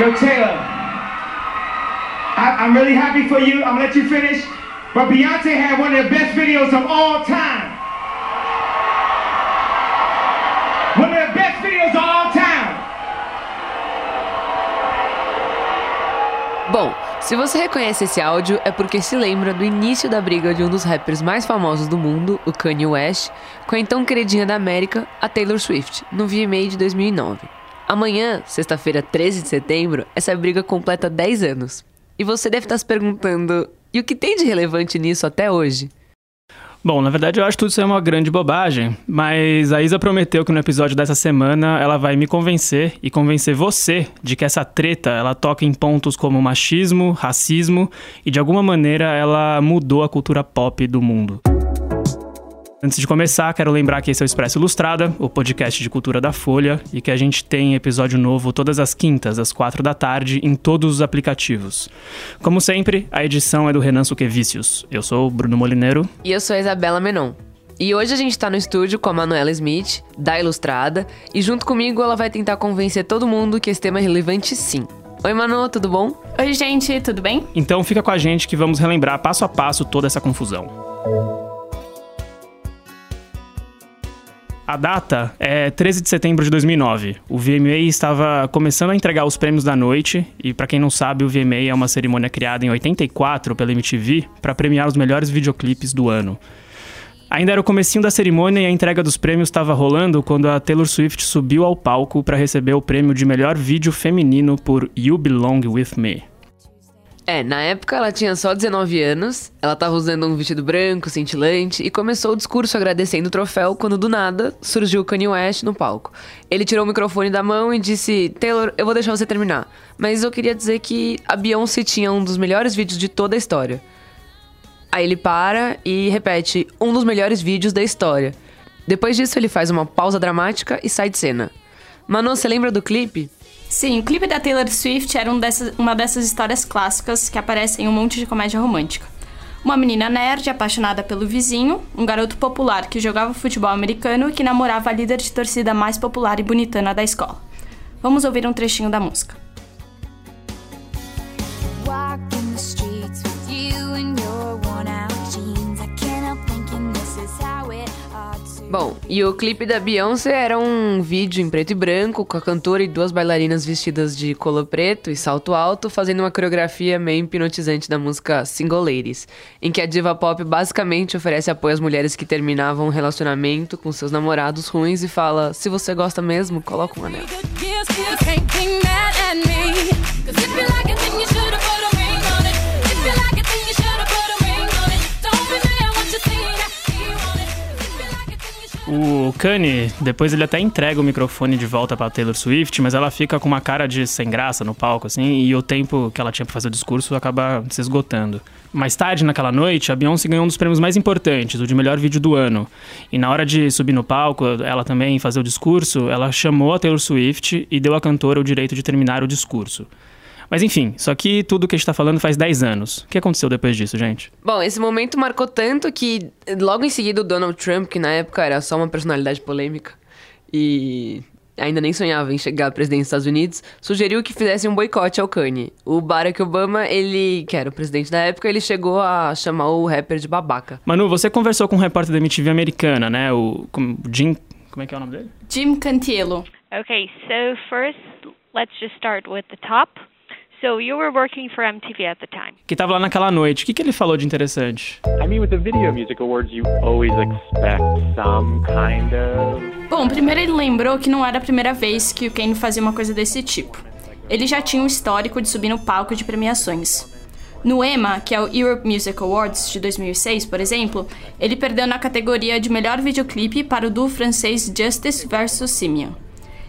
Yo, Taylor, I, I'm really happy for you. I'm gonna let you finish. But Beyonce had one of the best videos of all time. One of the best videos of all time. Bom, se você reconhece esse áudio é porque se lembra do início da briga de um dos rappers mais famosos do mundo, o Kanye West, com a então queridinha da América, a Taylor Swift, no VMA de 2009. Amanhã, sexta-feira, 13 de setembro, essa briga completa 10 anos. E você deve estar se perguntando: e o que tem de relevante nisso até hoje? Bom, na verdade eu acho tudo isso é uma grande bobagem, mas a Isa prometeu que no episódio dessa semana ela vai me convencer e convencer você de que essa treta ela toca em pontos como machismo, racismo e de alguma maneira ela mudou a cultura pop do mundo. Antes de começar, quero lembrar que esse é o Expresso Ilustrada, o podcast de cultura da Folha, e que a gente tem episódio novo todas as quintas, às quatro da tarde, em todos os aplicativos. Como sempre, a edição é do Renan Suquevicius. Eu sou o Bruno Molineiro. E eu sou a Isabela Menon. E hoje a gente tá no estúdio com a Manuela Smith, da Ilustrada, e junto comigo ela vai tentar convencer todo mundo que esse tema é relevante sim. Oi, Manu, tudo bom? Oi, gente, tudo bem? Então fica com a gente que vamos relembrar passo a passo toda essa confusão. A data é 13 de setembro de 2009. O VMA estava começando a entregar os prêmios da noite, e para quem não sabe, o VMA é uma cerimônia criada em 84 pela MTV para premiar os melhores videoclipes do ano. Ainda era o comecinho da cerimônia e a entrega dos prêmios estava rolando quando a Taylor Swift subiu ao palco para receber o prêmio de melhor vídeo feminino por You Belong With Me. É, na época ela tinha só 19 anos, ela tava usando um vestido branco, cintilante, e começou o discurso agradecendo o troféu quando do nada surgiu Kanye West no palco. Ele tirou o microfone da mão e disse: Taylor, eu vou deixar você terminar, mas eu queria dizer que a Beyoncé tinha um dos melhores vídeos de toda a história. Aí ele para e repete: um dos melhores vídeos da história. Depois disso, ele faz uma pausa dramática e sai de cena. Manu, você lembra do clipe? Sim, o clipe da Taylor Swift era um dessas, uma dessas histórias clássicas que aparecem em um monte de comédia romântica. Uma menina nerd apaixonada pelo vizinho, um garoto popular que jogava futebol americano e que namorava a líder de torcida mais popular e bonitana da escola. Vamos ouvir um trechinho da música. Bom, e o clipe da Beyoncé era um vídeo em preto e branco com a cantora e duas bailarinas vestidas de colo preto e salto alto fazendo uma coreografia meio hipnotizante da música Single Ladies, em que a diva pop basicamente oferece apoio às mulheres que terminavam um relacionamento com seus namorados ruins e fala: se você gosta mesmo, coloca um anel. O Kanye, depois ele até entrega o microfone de volta pra Taylor Swift, mas ela fica com uma cara de sem graça no palco, assim, e o tempo que ela tinha pra fazer o discurso acaba se esgotando. Mais tarde, naquela noite, a Beyoncé ganhou um dos prêmios mais importantes, o de melhor vídeo do ano. E na hora de subir no palco, ela também fazer o discurso, ela chamou a Taylor Swift e deu à cantora o direito de terminar o discurso. Mas enfim, só que tudo que a gente tá falando faz 10 anos. O que aconteceu depois disso, gente? Bom, esse momento marcou tanto que logo em seguida o Donald Trump, que na época era só uma personalidade polêmica e ainda nem sonhava em chegar à presidência dos Estados Unidos, sugeriu que fizesse um boicote ao Kanye. O Barack Obama, ele, que era o presidente da época, ele chegou a chamar o rapper de babaca. Manu, você conversou com um repórter da MTV americana, né? O Jim. Como é que é o nome dele? Jim Cantiello. Okay, so first let's just start with the top. So you were working for MTV at the time. Que tava lá naquela noite. O que, que ele falou de interessante? I mean, with the Video Music Awards, you always expect some kind of. Bom, primeiro ele lembrou que não era a primeira vez que o Kane fazia uma coisa desse tipo. Ele já tinha um histórico de subir no palco de premiações. No EMA, que é o Europe Music Awards de 2006, por exemplo, ele perdeu na categoria de melhor videoclipe para o duo francês Justice vs. Simeon.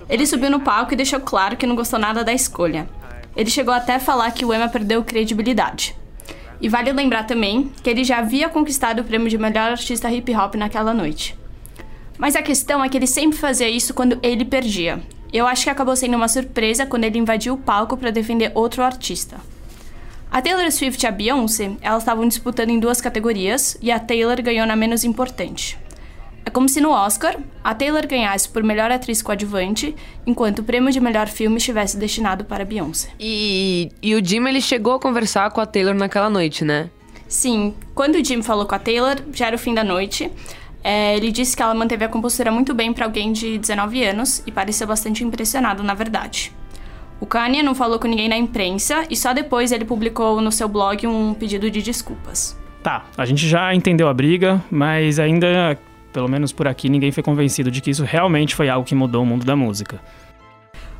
Ele subiu no palco e deixou claro que não gostou nada da escolha. Ele chegou até a falar que o Emma perdeu credibilidade. E vale lembrar também que ele já havia conquistado o prêmio de melhor artista hip hop naquela noite. Mas a questão é que ele sempre fazia isso quando ele perdia. Eu acho que acabou sendo uma surpresa quando ele invadiu o palco para defender outro artista. A Taylor Swift e a Beyoncé, elas estavam disputando em duas categorias e a Taylor ganhou na menos importante. É como se no Oscar, a Taylor ganhasse por melhor atriz coadjuvante, enquanto o prêmio de melhor filme estivesse destinado para Beyoncé. E, e o Jim, ele chegou a conversar com a Taylor naquela noite, né? Sim, quando o Jim falou com a Taylor, já era o fim da noite. É, ele disse que ela manteve a compostura muito bem para alguém de 19 anos e pareceu bastante impressionado, na verdade. O Kanye não falou com ninguém na imprensa e só depois ele publicou no seu blog um pedido de desculpas. Tá, a gente já entendeu a briga, mas ainda, pelo menos por aqui, ninguém foi convencido de que isso realmente foi algo que mudou o mundo da música.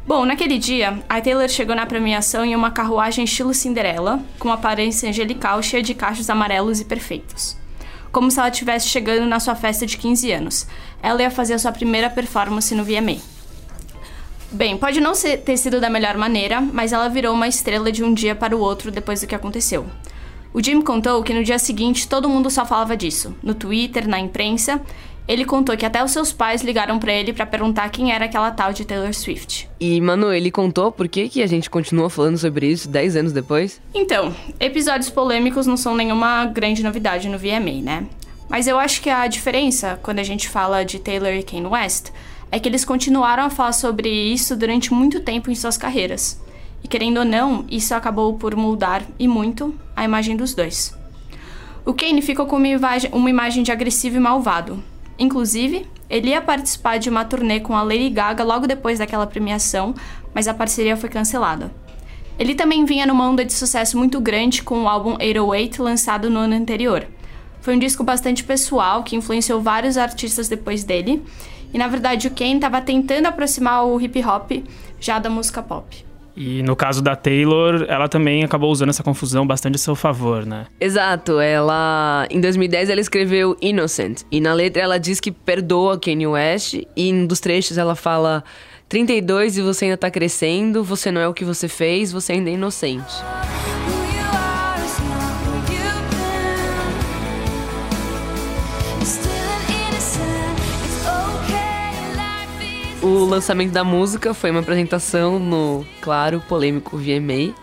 Bom, naquele dia, a Taylor chegou na premiação em uma carruagem estilo Cinderela, com uma aparência angelical cheia de cachos amarelos e perfeitos. Como se ela estivesse chegando na sua festa de 15 anos. Ela ia fazer a sua primeira performance no VMA. Bem, pode não ter sido da melhor maneira, mas ela virou uma estrela de um dia para o outro depois do que aconteceu. O Jim contou que no dia seguinte todo mundo só falava disso, no Twitter, na imprensa. Ele contou que até os seus pais ligaram para ele para perguntar quem era aquela tal de Taylor Swift. E, mano, ele contou por que, que a gente continua falando sobre isso 10 anos depois? Então, episódios polêmicos não são nenhuma grande novidade no VMA, né? Mas eu acho que a diferença, quando a gente fala de Taylor e Kanye West, é que eles continuaram a falar sobre isso durante muito tempo em suas carreiras. E querendo ou não, isso acabou por moldar e muito a imagem dos dois. O Kane ficou com uma imagem, uma imagem de agressivo e malvado. Inclusive, ele ia participar de uma turnê com a Lady Gaga logo depois daquela premiação, mas a parceria foi cancelada. Ele também vinha numa onda de sucesso muito grande com o álbum 808 lançado no ano anterior. Foi um disco bastante pessoal que influenciou vários artistas depois dele e na verdade o Kane estava tentando aproximar o hip hop já da música pop. E no caso da Taylor, ela também acabou usando essa confusão bastante a seu favor, né? Exato, ela. Em 2010 ela escreveu Innocent. E na letra ela diz que perdoa Kanye West. E um dos trechos ela fala: 32 e você ainda tá crescendo, você não é o que você fez, você ainda é inocente. O lançamento da música foi uma apresentação no, claro, polêmico VMA,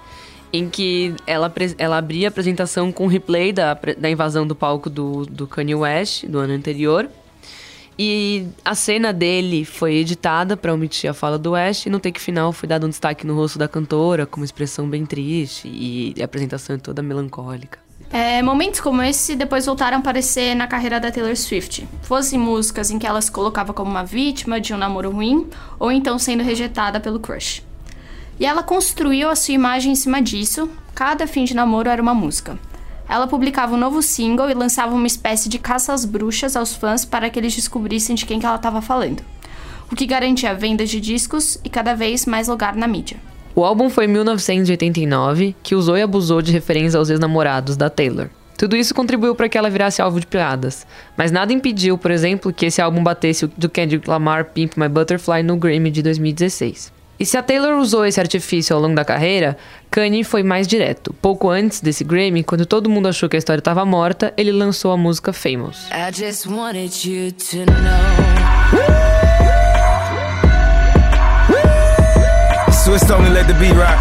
em que ela, ela abria a apresentação com replay da, da invasão do palco do, do Kanye West, do ano anterior. E a cena dele foi editada para omitir a fala do West, e no take final foi dado um destaque no rosto da cantora, com uma expressão bem triste, e a apresentação é toda melancólica. É, momentos como esse depois voltaram a aparecer na carreira da Taylor Swift. Fossem músicas em que ela se colocava como uma vítima de um namoro ruim, ou então sendo rejeitada pelo crush. E ela construiu a sua imagem em cima disso, cada fim de namoro era uma música. Ela publicava um novo single e lançava uma espécie de caça às bruxas aos fãs para que eles descobrissem de quem que ela estava falando. O que garantia vendas de discos e cada vez mais lugar na mídia. O álbum foi em 1989, que usou e abusou de referências aos ex-namorados da Taylor. Tudo isso contribuiu para que ela virasse alvo de piadas, mas nada impediu, por exemplo, que esse álbum batesse o do Kendrick Lamar Pimp My Butterfly no Grammy de 2016. E se a Taylor usou esse artifício ao longo da carreira, Kanye foi mais direto. Pouco antes desse Grammy, quando todo mundo achou que a história estava morta, ele lançou a música Famous. I just wanted you to know. Let the beat rock.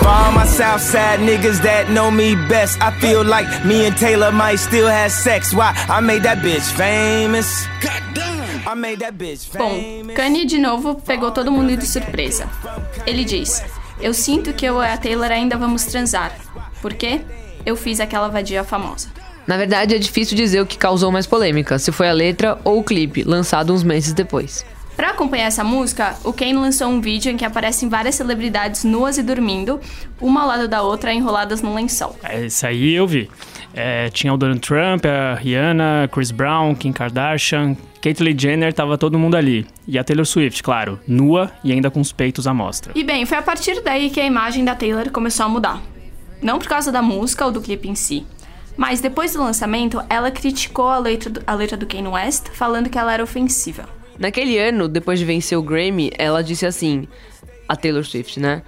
For all my Southside niggas that know me best, I feel like me and Taylor might still have sex. Why? I made that bitch famous. Bom, Kanye de novo pegou todo mundo de surpresa. Ele diz: Eu sinto que eu e a Taylor ainda vamos transar. Por quê? Eu fiz aquela vadia famosa. Na verdade, é difícil dizer o que causou mais polêmica, se foi a letra ou o clipe, lançado uns meses depois. Para acompanhar essa música, o Kane lançou um vídeo em que aparecem várias celebridades nuas e dormindo, uma ao lado da outra, enroladas num lençol. É, isso aí eu vi. É, tinha o Donald Trump, a Rihanna, Chris Brown, Kim Kardashian, Caitlyn Jenner, tava todo mundo ali. E a Taylor Swift, claro, nua e ainda com os peitos à mostra. E bem, foi a partir daí que a imagem da Taylor começou a mudar. Não por causa da música ou do clipe em si, mas depois do lançamento, ela criticou a letra do, a letra do Kanye West, falando que ela era ofensiva. Naquele ano, depois de vencer o Grammy, ela disse assim: a Taylor Swift, né?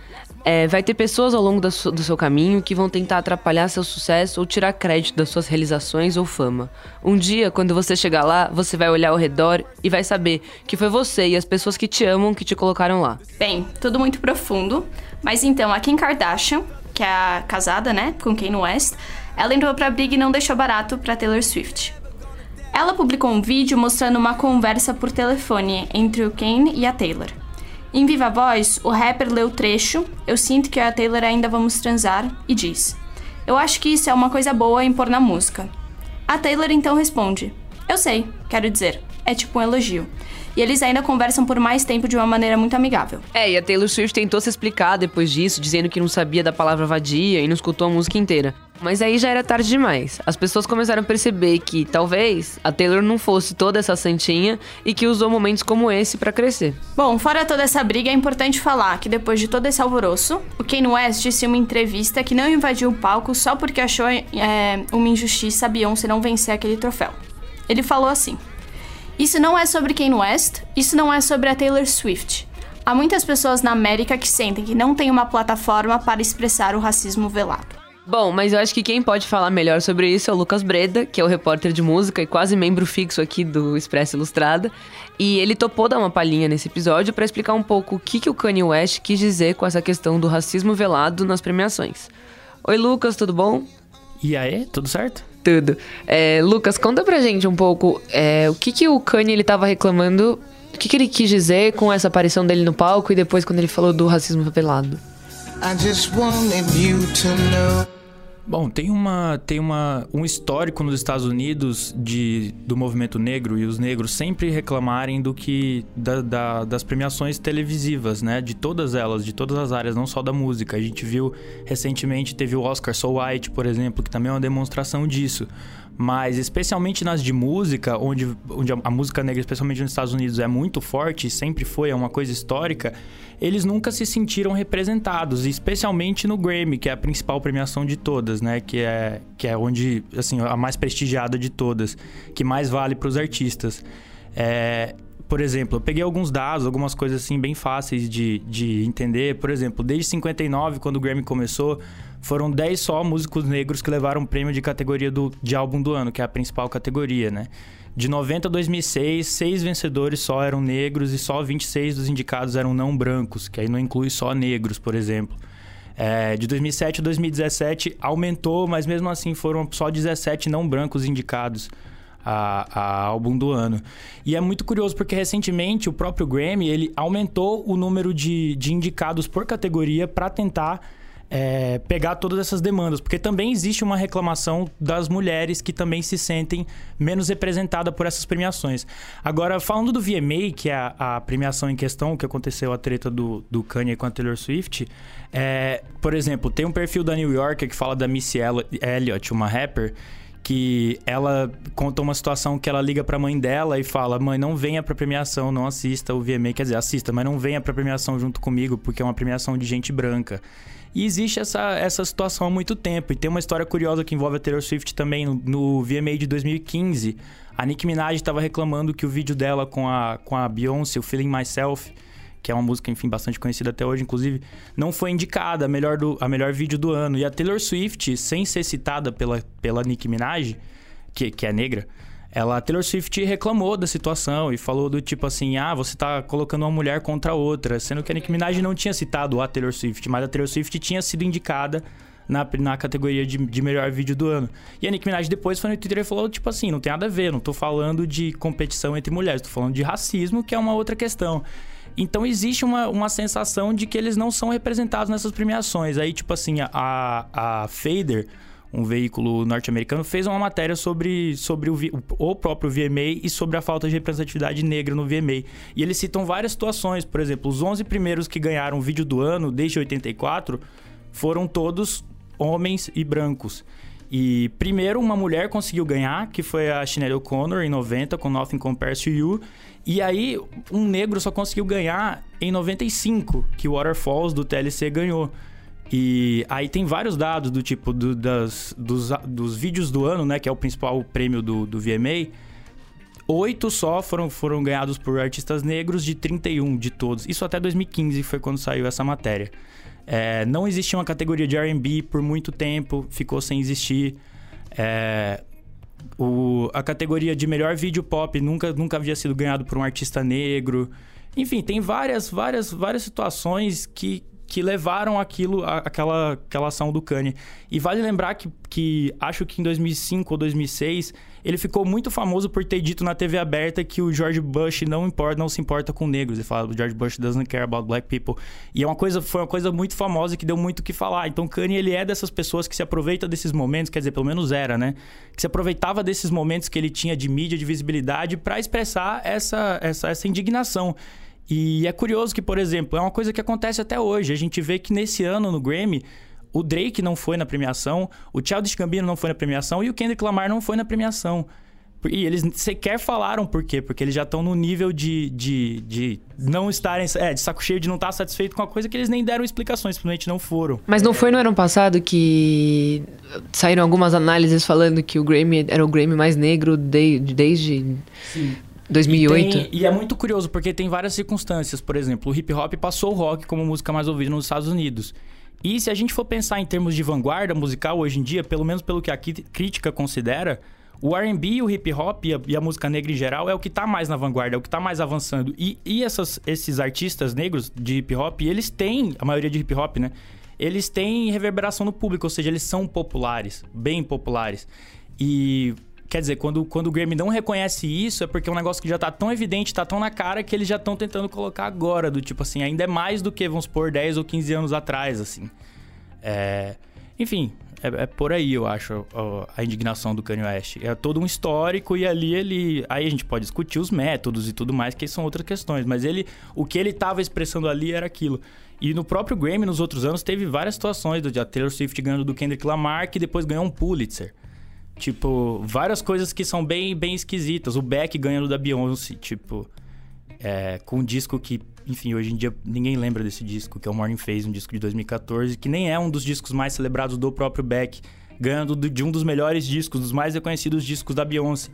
É, vai ter pessoas ao longo do seu, do seu caminho que vão tentar atrapalhar seu sucesso ou tirar crédito das suas realizações ou fama. Um dia, quando você chegar lá, você vai olhar ao redor e vai saber que foi você e as pessoas que te amam que te colocaram lá. Bem, tudo muito profundo, mas então a Kim Kardashian, que é casada, né, com Kanye West, ela entrou pra briga e não deixou barato pra Taylor Swift. Ela publicou um vídeo mostrando uma conversa por telefone entre o Kane e a Taylor. Em viva voz, o rapper leu o trecho Eu sinto que eu e a Taylor ainda vamos transar e diz: Eu acho que isso é uma coisa boa em pôr na música. A Taylor então responde: Eu sei, quero dizer, é tipo um elogio. E eles ainda conversam por mais tempo de uma maneira muito amigável. É, e a Taylor Swift tentou se explicar depois disso, dizendo que não sabia da palavra vadia e não escutou a música inteira. Mas aí já era tarde demais. As pessoas começaram a perceber que talvez a Taylor não fosse toda essa santinha e que usou momentos como esse para crescer. Bom, fora toda essa briga, é importante falar que depois de todo esse alvoroço, o Kanye West disse em uma entrevista que não invadiu o palco só porque achou é, uma injustiça a Beyoncé não vencer aquele troféu. Ele falou assim. Isso não é sobre Kanye West, isso não é sobre a Taylor Swift. Há muitas pessoas na América que sentem que não tem uma plataforma para expressar o racismo velado. Bom, mas eu acho que quem pode falar melhor sobre isso é o Lucas Breda, que é o repórter de música e quase membro fixo aqui do Expresso Ilustrada. E ele topou dar uma palhinha nesse episódio para explicar um pouco o que, que o Kanye West quis dizer com essa questão do racismo velado nas premiações. Oi, Lucas, tudo bom? E aí, tudo certo? Tudo. É, Lucas, conta pra gente um pouco é, o que, que o Kanye ele tava reclamando, o que, que ele quis dizer com essa aparição dele no palco e depois quando ele falou do racismo velado. I just wanted you to know. Bom, tem uma tem uma um histórico nos Estados Unidos de do movimento negro e os negros sempre reclamarem do que da, da, das premiações televisivas, né? De todas elas, de todas as áreas, não só da música. A gente viu recentemente teve o Oscar So White, por exemplo, que também é uma demonstração disso. Mas especialmente nas de música, onde, onde a, música negra, especialmente nos Estados Unidos, é muito forte, sempre foi, é uma coisa histórica, eles nunca se sentiram representados, especialmente no Grammy, que é a principal premiação de todas, né? Que é, que é onde, assim, a mais prestigiada de todas, que mais vale para os artistas. É, por exemplo, eu peguei alguns dados, algumas coisas assim bem fáceis de, de entender. Por exemplo, desde 59, quando o Grammy começou, foram 10 só músicos negros que levaram o prêmio de categoria do, de álbum do ano, que é a principal categoria, né? De 90 a 2006, seis vencedores só eram negros e só 26 dos indicados eram não brancos, que aí não inclui só negros, por exemplo. É, de 2007 a 2017 aumentou, mas mesmo assim foram só 17 não brancos indicados a, a, álbum do ano. E é muito curioso porque recentemente o próprio Grammy ele aumentou o número de, de indicados por categoria para tentar é, pegar todas essas demandas, porque também existe uma reclamação das mulheres que também se sentem menos representadas por essas premiações. Agora, falando do VMA, que é a, a, premiação em questão, que aconteceu a treta do, do Kanye com a Taylor Swift, é, por exemplo, tem um perfil da New Yorker que fala da Missy Elliott, uma rapper, que ela conta uma situação que ela liga pra mãe dela e fala: Mãe, não venha pra premiação, não assista o VMA, quer dizer, assista, mas não venha pra premiação junto comigo, porque é uma premiação de gente branca. E existe essa, essa situação há muito tempo. E tem uma história curiosa que envolve a Taylor Swift também no, VMA de 2015. A Nicki Minaj estava reclamando que o vídeo dela com a, com a Beyoncé, o Feeling Myself, que é uma música, enfim, bastante conhecida até hoje, inclusive, não foi indicada a melhor, do, a melhor vídeo do ano. E a Taylor Swift, sem ser citada pela, pela Nicki Minaj, que, que é negra, ela, a Taylor Swift reclamou da situação e falou do tipo assim: ah, você tá colocando uma mulher contra outra. Sendo que a Nicki Minaj não tinha citado a Taylor Swift, mas a Taylor Swift tinha sido indicada na, na categoria de, de melhor vídeo do ano. E a Nicki Minaj depois foi no Twitter e falou: tipo assim, não tem nada a ver, não tô falando de competição entre mulheres, tô falando de racismo, que é uma outra questão. Então existe uma, uma sensação de que eles não são representados nessas premiações. Aí, tipo assim, a, a Fader um veículo norte-americano, fez uma matéria sobre, sobre o, o próprio VMA e sobre a falta de representatividade negra no VMA. E eles citam várias situações, por exemplo, os 11 primeiros que ganharam o vídeo do ano desde 84 foram todos homens e brancos. E primeiro uma mulher conseguiu ganhar, que foi a Sinead O'Connor em 90 com Nothing Compares to You. E aí um negro só conseguiu ganhar em 95, que o Waterfalls do TLC ganhou. E aí tem vários dados do tipo do, das, dos, dos vídeos do ano, né? Que é o principal prêmio do, do VMA. Oito só foram, foram ganhados por artistas negros de 31 de todos. Isso até 2015 foi quando saiu essa matéria. É, não existia uma categoria de R&B por muito tempo, ficou sem existir. É, o, a categoria de melhor vídeo pop nunca, nunca havia sido ganhado por um artista negro. Enfim, tem várias, várias, várias situações que, que levaram aquilo, aquela, aquela ação do Kanye. E vale lembrar que, que acho que em 2005 ou 2006 ele ficou muito famoso por ter dito na TV aberta que o George Bush não importa, não se importa com negros. Ele fala, o George Bush doesn't care about black people. E é uma coisa, foi uma coisa muito famosa que deu muito o que falar. Então Kanye, ele é dessas pessoas que se aproveita desses momentos, quer dizer, pelo menos era, né? Que se aproveitava desses momentos que ele tinha de mídia, de visibilidade, para expressar essa, essa, essa indignação. E é curioso que, por exemplo, é uma coisa que acontece até hoje. A gente vê que nesse ano no Grammy, o Drake não foi na premiação, o Childish Gambino não foi na premiação e o Kendrick Lamar não foi na premiação. E eles sequer falaram por quê, porque eles já estão no nível de, de, de não estarem. É, de saco cheio de não estar satisfeito com a coisa que eles nem deram explicações, simplesmente não foram. Mas não foi no ano passado que saíram algumas análises falando que o Grammy era o Grammy mais negro de, desde. Sim. 2008. E, tem, e, é muito curioso, porque tem várias circunstâncias. Por exemplo, o hip hop passou o rock como música mais ouvida nos Estados Unidos. E se a gente for pensar em termos de vanguarda musical hoje em dia, pelo menos pelo que a crítica considera, o R&B, o hip hop e a, e a, música negra em geral é o que está mais na vanguarda, é o que está mais avançando. E, e essas, esses artistas negros de hip hop, eles têm, a maioria de hip hop, né? Eles têm reverberação no público, ou seja, eles são populares, bem populares. E Quer dizer, quando, quando o Grammy não reconhece isso, é porque é um negócio que já tá tão evidente, tá tão na cara, que eles já estão tentando colocar agora. Do tipo assim, ainda é mais do que, vamos supor, 10 ou 15 anos atrás, assim. É... Enfim, é, é, por aí, eu acho, a, indignação do Kanye West. É todo um histórico e ali ele... Aí a gente pode discutir os métodos e tudo mais, que são outras questões. Mas ele... O que ele estava expressando ali era aquilo. E no próprio Grammy, nos outros anos, teve várias situações. Do Taylor Swift ganhando do Kendrick Lamar, que depois ganhou um Pulitzer. Tipo, várias coisas que são bem, bem esquisitas. O Beck ganhando da Beyoncé, tipo, é, com um disco que, enfim, hoje em dia ninguém lembra desse disco, que é o Morning Phase, um disco de 2014, que nem é um dos discos mais celebrados do próprio Beck, ganhando de um dos melhores discos, dos mais reconhecidos discos da Beyoncé.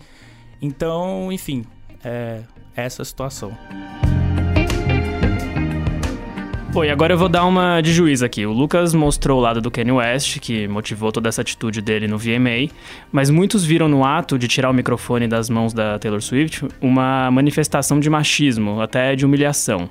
Então, enfim, é essa a situação. Bom, e agora eu vou dar uma de juiz aqui. O Lucas mostrou o lado do Kanye West, que motivou toda essa atitude dele no VMA, mas muitos viram no ato de tirar o microfone das mãos da Taylor Swift uma manifestação de machismo, até de humilhação.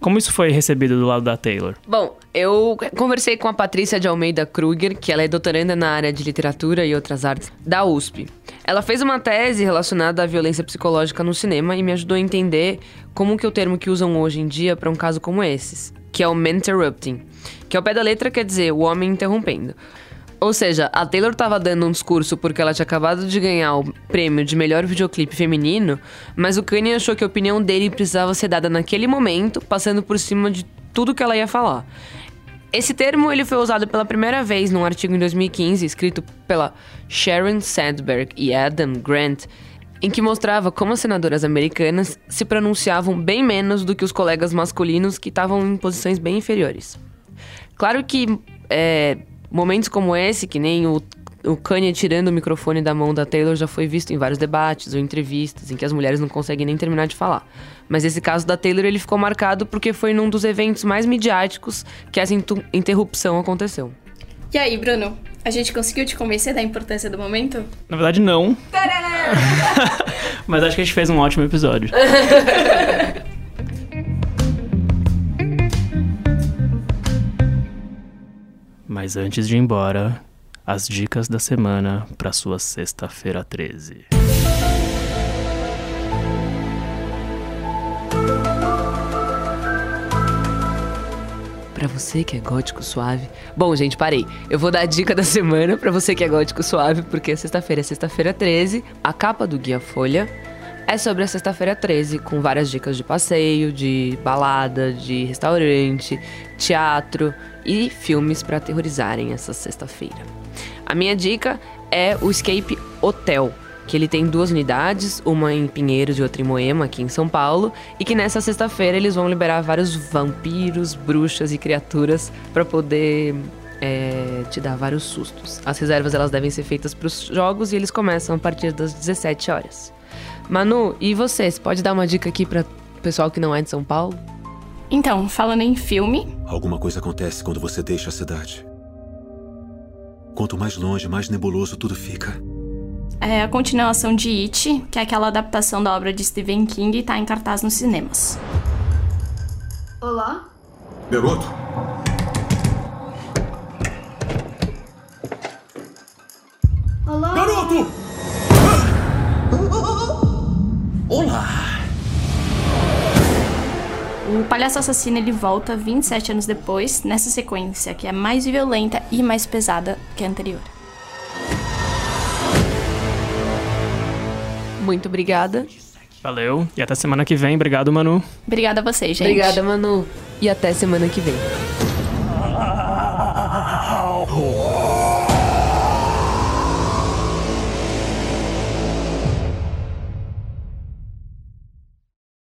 Como isso foi recebido do lado da Taylor? Bom, eu conversei com a Patrícia de Almeida Kruger, que ela é doutoranda na área de literatura e outras artes da USP. Ela fez uma tese relacionada à violência psicológica no cinema e me ajudou a entender como que é o termo que usam hoje em dia para um caso como esses que é o interrupting, que ao pé da letra quer dizer o homem interrompendo. Ou seja, a Taylor estava dando um discurso porque ela tinha acabado de ganhar o prêmio de melhor videoclipe feminino, mas o Kanye achou que a opinião dele precisava ser dada naquele momento, passando por cima de tudo que ela ia falar. Esse termo ele foi usado pela primeira vez num artigo em 2015, escrito pela Sharon Sandberg e Adam Grant, em que mostrava como as senadoras americanas se pronunciavam bem menos do que os colegas masculinos que estavam em posições bem inferiores. Claro que é, momentos como esse, que nem o, o Kanye tirando o microfone da mão da Taylor, já foi visto em vários debates ou entrevistas em que as mulheres não conseguem nem terminar de falar. Mas esse caso da Taylor ele ficou marcado porque foi num dos eventos mais midiáticos que essa interrupção aconteceu. E aí, Bruno? A gente conseguiu te convencer da importância do momento? Na verdade, não. Mas acho que a gente fez um ótimo episódio. Mas antes de ir embora, as dicas da semana para sua sexta-feira 13. Para você que é gótico suave. Bom, gente, parei. Eu vou dar a dica da semana para você que é gótico suave, porque sexta-feira é sexta-feira 13. A capa do Guia Folha é sobre a sexta-feira 13, com várias dicas de passeio, de balada, de restaurante, teatro e filmes para aterrorizarem essa sexta-feira. A minha dica é o Escape Hotel que ele tem duas unidades, uma em Pinheiros e outra em Moema, aqui em São Paulo, e que nessa sexta-feira eles vão liberar vários vampiros, bruxas e criaturas para poder é, te dar vários sustos. As reservas elas devem ser feitas para os jogos e eles começam a partir das 17 horas. Manu, e você? Você pode dar uma dica aqui para o pessoal que não é de São Paulo? Então, falando em filme. Alguma coisa acontece quando você deixa a cidade. Quanto mais longe, mais nebuloso tudo fica é a continuação de It, que é aquela adaptação da obra de Stephen King e está em cartaz nos cinemas. Olá? Garoto? Olá? Garoto! Olá! O Palhaço Assassino ele volta 27 anos depois, nessa sequência que é mais violenta e mais pesada que a anterior. Muito obrigada. Valeu. E até semana que vem. Obrigado, Manu. Obrigada a vocês, gente. Obrigada, Manu. E até semana que vem.